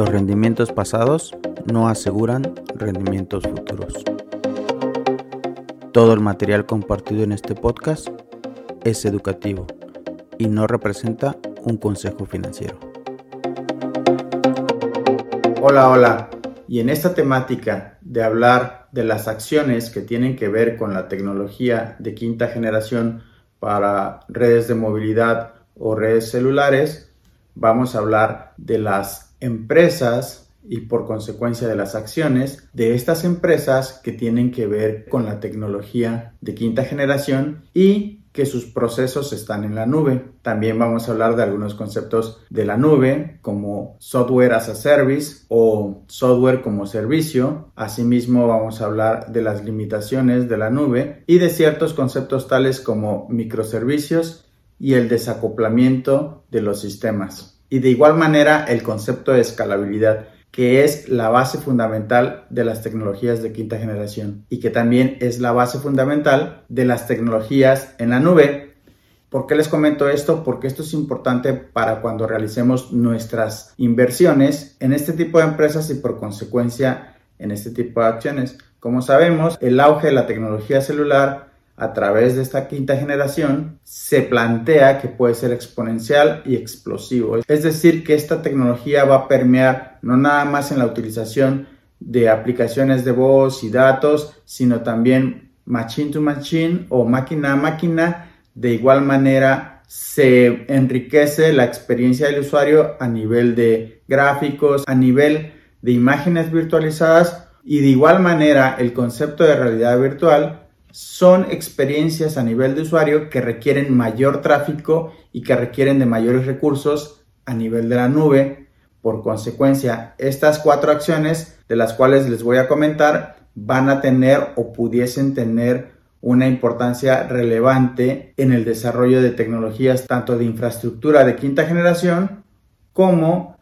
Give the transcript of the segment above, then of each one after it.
Los rendimientos pasados no aseguran rendimientos futuros. Todo el material compartido en este podcast es educativo y no representa un consejo financiero. Hola, hola. Y en esta temática de hablar de las acciones que tienen que ver con la tecnología de quinta generación para redes de movilidad o redes celulares, vamos a hablar de las empresas y por consecuencia de las acciones de estas empresas que tienen que ver con la tecnología de quinta generación y que sus procesos están en la nube. También vamos a hablar de algunos conceptos de la nube como software as a service o software como servicio. Asimismo vamos a hablar de las limitaciones de la nube y de ciertos conceptos tales como microservicios y el desacoplamiento de los sistemas. Y de igual manera el concepto de escalabilidad, que es la base fundamental de las tecnologías de quinta generación y que también es la base fundamental de las tecnologías en la nube. ¿Por qué les comento esto? Porque esto es importante para cuando realicemos nuestras inversiones en este tipo de empresas y por consecuencia en este tipo de acciones. Como sabemos, el auge de la tecnología celular a través de esta quinta generación se plantea que puede ser exponencial y explosivo. Es decir, que esta tecnología va a permear no nada más en la utilización de aplicaciones de voz y datos, sino también machine to machine o máquina a máquina. De igual manera, se enriquece la experiencia del usuario a nivel de gráficos, a nivel de imágenes virtualizadas y de igual manera el concepto de realidad virtual son experiencias a nivel de usuario que requieren mayor tráfico y que requieren de mayores recursos a nivel de la nube. Por consecuencia, estas cuatro acciones de las cuales les voy a comentar van a tener o pudiesen tener una importancia relevante en el desarrollo de tecnologías tanto de infraestructura de quinta generación como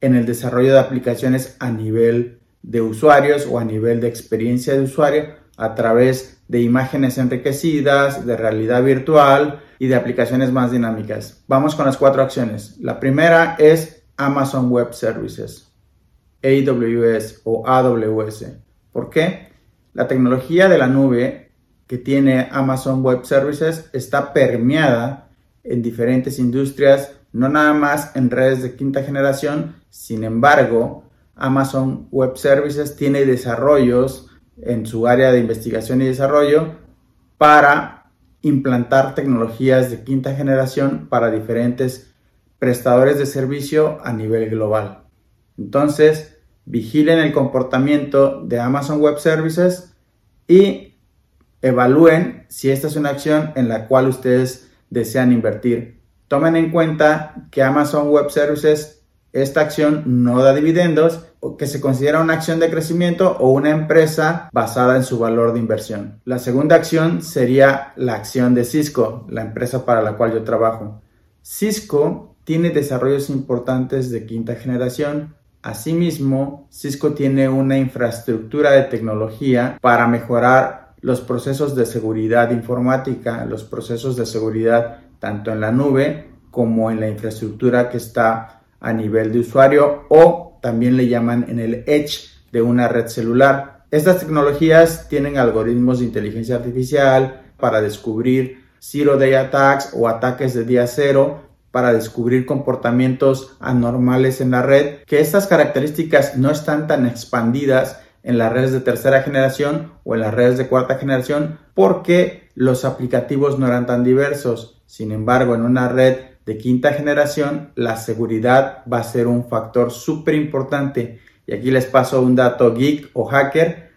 en el desarrollo de aplicaciones a nivel de usuarios o a nivel de experiencia de usuario a través de imágenes enriquecidas, de realidad virtual y de aplicaciones más dinámicas. Vamos con las cuatro acciones. La primera es Amazon Web Services, AWS o AWS. ¿Por qué? La tecnología de la nube que tiene Amazon Web Services está permeada en diferentes industrias, no nada más en redes de quinta generación, sin embargo, Amazon Web Services tiene desarrollos en su área de investigación y desarrollo para implantar tecnologías de quinta generación para diferentes prestadores de servicio a nivel global. Entonces, vigilen el comportamiento de Amazon Web Services y evalúen si esta es una acción en la cual ustedes desean invertir. Tomen en cuenta que Amazon Web Services esta acción no da dividendos, que se considera una acción de crecimiento o una empresa basada en su valor de inversión. La segunda acción sería la acción de Cisco, la empresa para la cual yo trabajo. Cisco tiene desarrollos importantes de quinta generación. Asimismo, Cisco tiene una infraestructura de tecnología para mejorar los procesos de seguridad informática, los procesos de seguridad tanto en la nube como en la infraestructura que está a nivel de usuario o también le llaman en el edge de una red celular. Estas tecnologías tienen algoritmos de inteligencia artificial para descubrir zero day attacks o ataques de día cero para descubrir comportamientos anormales en la red, que estas características no están tan expandidas en las redes de tercera generación o en las redes de cuarta generación porque los aplicativos no eran tan diversos. Sin embargo, en una red de quinta generación, la seguridad va a ser un factor súper importante. Y aquí les paso un dato geek o hacker.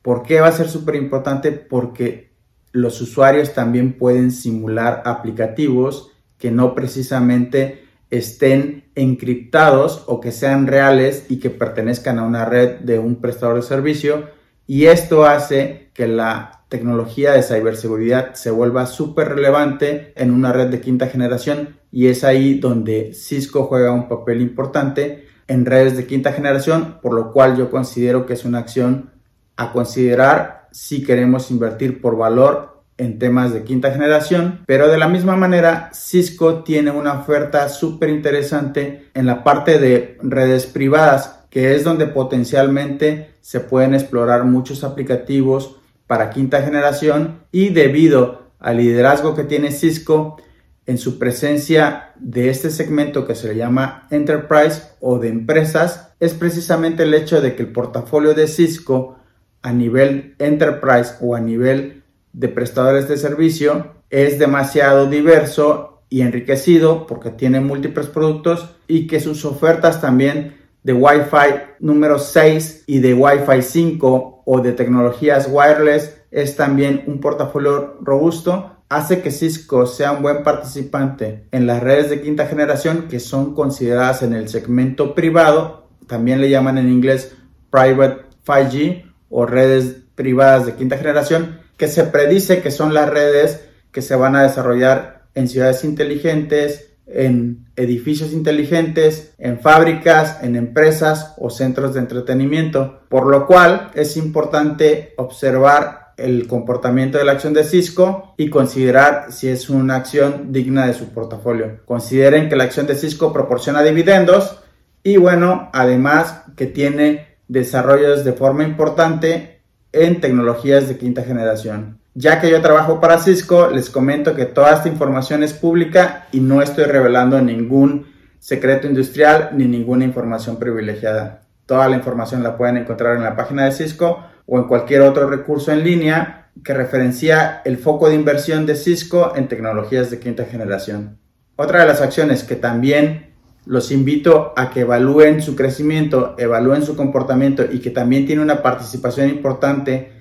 ¿Por qué va a ser súper importante? Porque los usuarios también pueden simular aplicativos que no precisamente estén encriptados o que sean reales y que pertenezcan a una red de un prestador de servicio y esto hace que la tecnología de ciberseguridad se vuelva súper relevante en una red de quinta generación y es ahí donde Cisco juega un papel importante en redes de quinta generación, por lo cual yo considero que es una acción a considerar si queremos invertir por valor en temas de quinta generación, pero de la misma manera Cisco tiene una oferta súper interesante en la parte de redes privadas, que es donde potencialmente se pueden explorar muchos aplicativos para quinta generación y debido al liderazgo que tiene Cisco en su presencia de este segmento que se le llama Enterprise o de empresas, es precisamente el hecho de que el portafolio de Cisco a nivel Enterprise o a nivel de prestadores de servicio es demasiado diverso y enriquecido porque tiene múltiples productos y que sus ofertas también de Wi-Fi número 6 y de Wi-Fi 5 o de tecnologías wireless es también un portafolio robusto hace que Cisco sea un buen participante en las redes de quinta generación que son consideradas en el segmento privado, también le llaman en inglés private 5G o redes privadas de quinta generación que se predice que son las redes que se van a desarrollar en ciudades inteligentes, en edificios inteligentes, en fábricas, en empresas o centros de entretenimiento, por lo cual es importante observar el comportamiento de la acción de Cisco y considerar si es una acción digna de su portafolio. Consideren que la acción de Cisco proporciona dividendos y bueno, además que tiene desarrollos de forma importante en tecnologías de quinta generación. Ya que yo trabajo para Cisco, les comento que toda esta información es pública y no estoy revelando ningún secreto industrial ni ninguna información privilegiada. Toda la información la pueden encontrar en la página de Cisco o en cualquier otro recurso en línea que referencia el foco de inversión de Cisco en tecnologías de quinta generación. Otra de las acciones que también los invito a que evalúen su crecimiento, evalúen su comportamiento y que también tiene una participación importante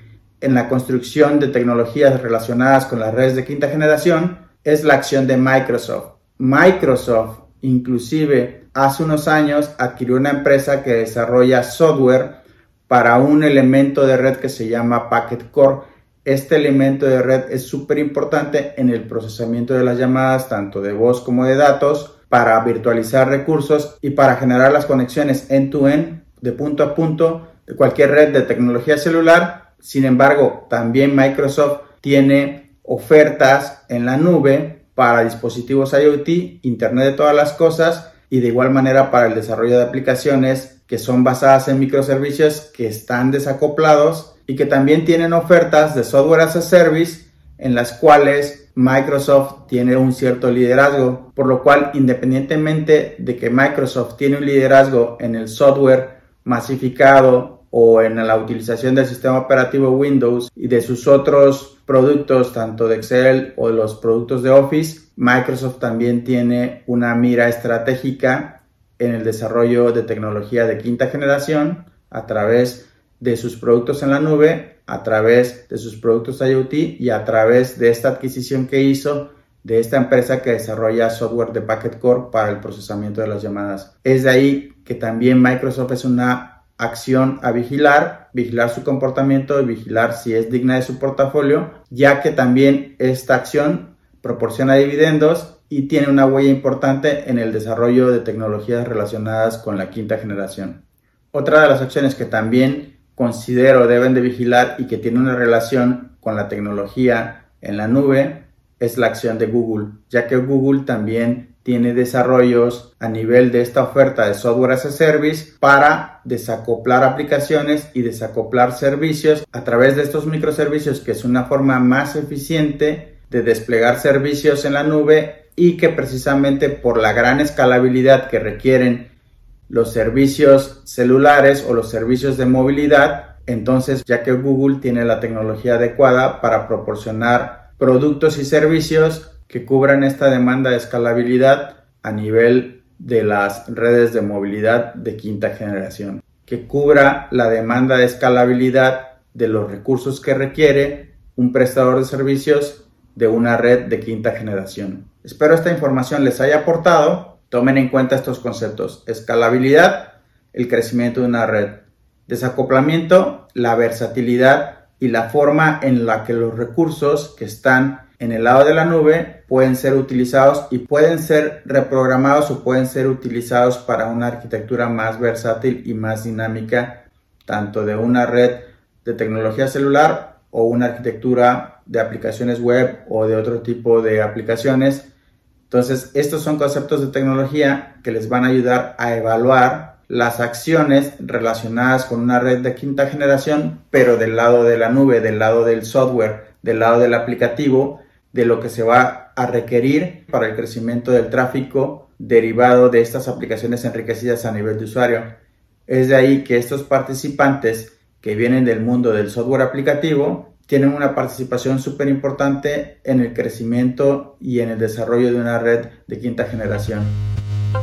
en la construcción de tecnologías relacionadas con las redes de quinta generación, es la acción de Microsoft. Microsoft inclusive hace unos años adquirió una empresa que desarrolla software para un elemento de red que se llama Packet Core. Este elemento de red es súper importante en el procesamiento de las llamadas, tanto de voz como de datos, para virtualizar recursos y para generar las conexiones end-to-end de punto a punto de cualquier red de tecnología celular. Sin embargo, también Microsoft tiene ofertas en la nube para dispositivos IoT, Internet de todas las cosas y de igual manera para el desarrollo de aplicaciones que son basadas en microservicios que están desacoplados y que también tienen ofertas de software as a service en las cuales Microsoft tiene un cierto liderazgo, por lo cual independientemente de que Microsoft tiene un liderazgo en el software masificado o en la utilización del sistema operativo Windows y de sus otros productos, tanto de Excel o de los productos de Office, Microsoft también tiene una mira estratégica en el desarrollo de tecnología de quinta generación a través de sus productos en la nube a través de sus productos IoT y a través de esta adquisición que hizo de esta empresa que desarrolla software de Packet Core para el procesamiento de las llamadas. Es de ahí que también Microsoft es una acción a vigilar, vigilar su comportamiento vigilar si es digna de su portafolio, ya que también esta acción proporciona dividendos y tiene una huella importante en el desarrollo de tecnologías relacionadas con la quinta generación. Otra de las acciones que también considero deben de vigilar y que tiene una relación con la tecnología en la nube es la acción de Google, ya que Google también tiene desarrollos a nivel de esta oferta de software as a service para desacoplar aplicaciones y desacoplar servicios a través de estos microservicios, que es una forma más eficiente de desplegar servicios en la nube y que precisamente por la gran escalabilidad que requieren los servicios celulares o los servicios de movilidad, entonces ya que Google tiene la tecnología adecuada para proporcionar productos y servicios que cubran esta demanda de escalabilidad a nivel de las redes de movilidad de quinta generación, que cubra la demanda de escalabilidad de los recursos que requiere un prestador de servicios de una red de quinta generación. Espero esta información les haya aportado Tomen en cuenta estos conceptos. Escalabilidad, el crecimiento de una red. Desacoplamiento, la versatilidad y la forma en la que los recursos que están en el lado de la nube pueden ser utilizados y pueden ser reprogramados o pueden ser utilizados para una arquitectura más versátil y más dinámica, tanto de una red de tecnología celular o una arquitectura de aplicaciones web o de otro tipo de aplicaciones. Entonces, estos son conceptos de tecnología que les van a ayudar a evaluar las acciones relacionadas con una red de quinta generación, pero del lado de la nube, del lado del software, del lado del aplicativo, de lo que se va a requerir para el crecimiento del tráfico derivado de estas aplicaciones enriquecidas a nivel de usuario. Es de ahí que estos participantes que vienen del mundo del software aplicativo tienen una participación súper importante en el crecimiento y en el desarrollo de una red de quinta generación.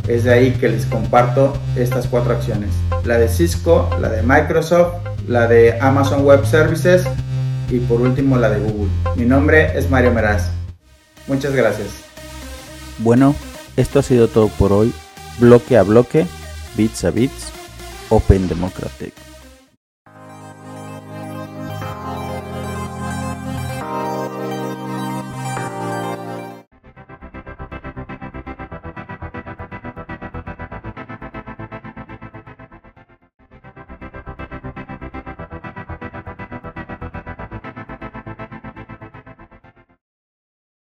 Es de ahí que les comparto estas cuatro acciones. La de Cisco, la de Microsoft, la de Amazon Web Services y por último la de Google. Mi nombre es Mario Meraz. Muchas gracias. Bueno, esto ha sido todo por hoy. Bloque a bloque, bits a bits, Open Democratic.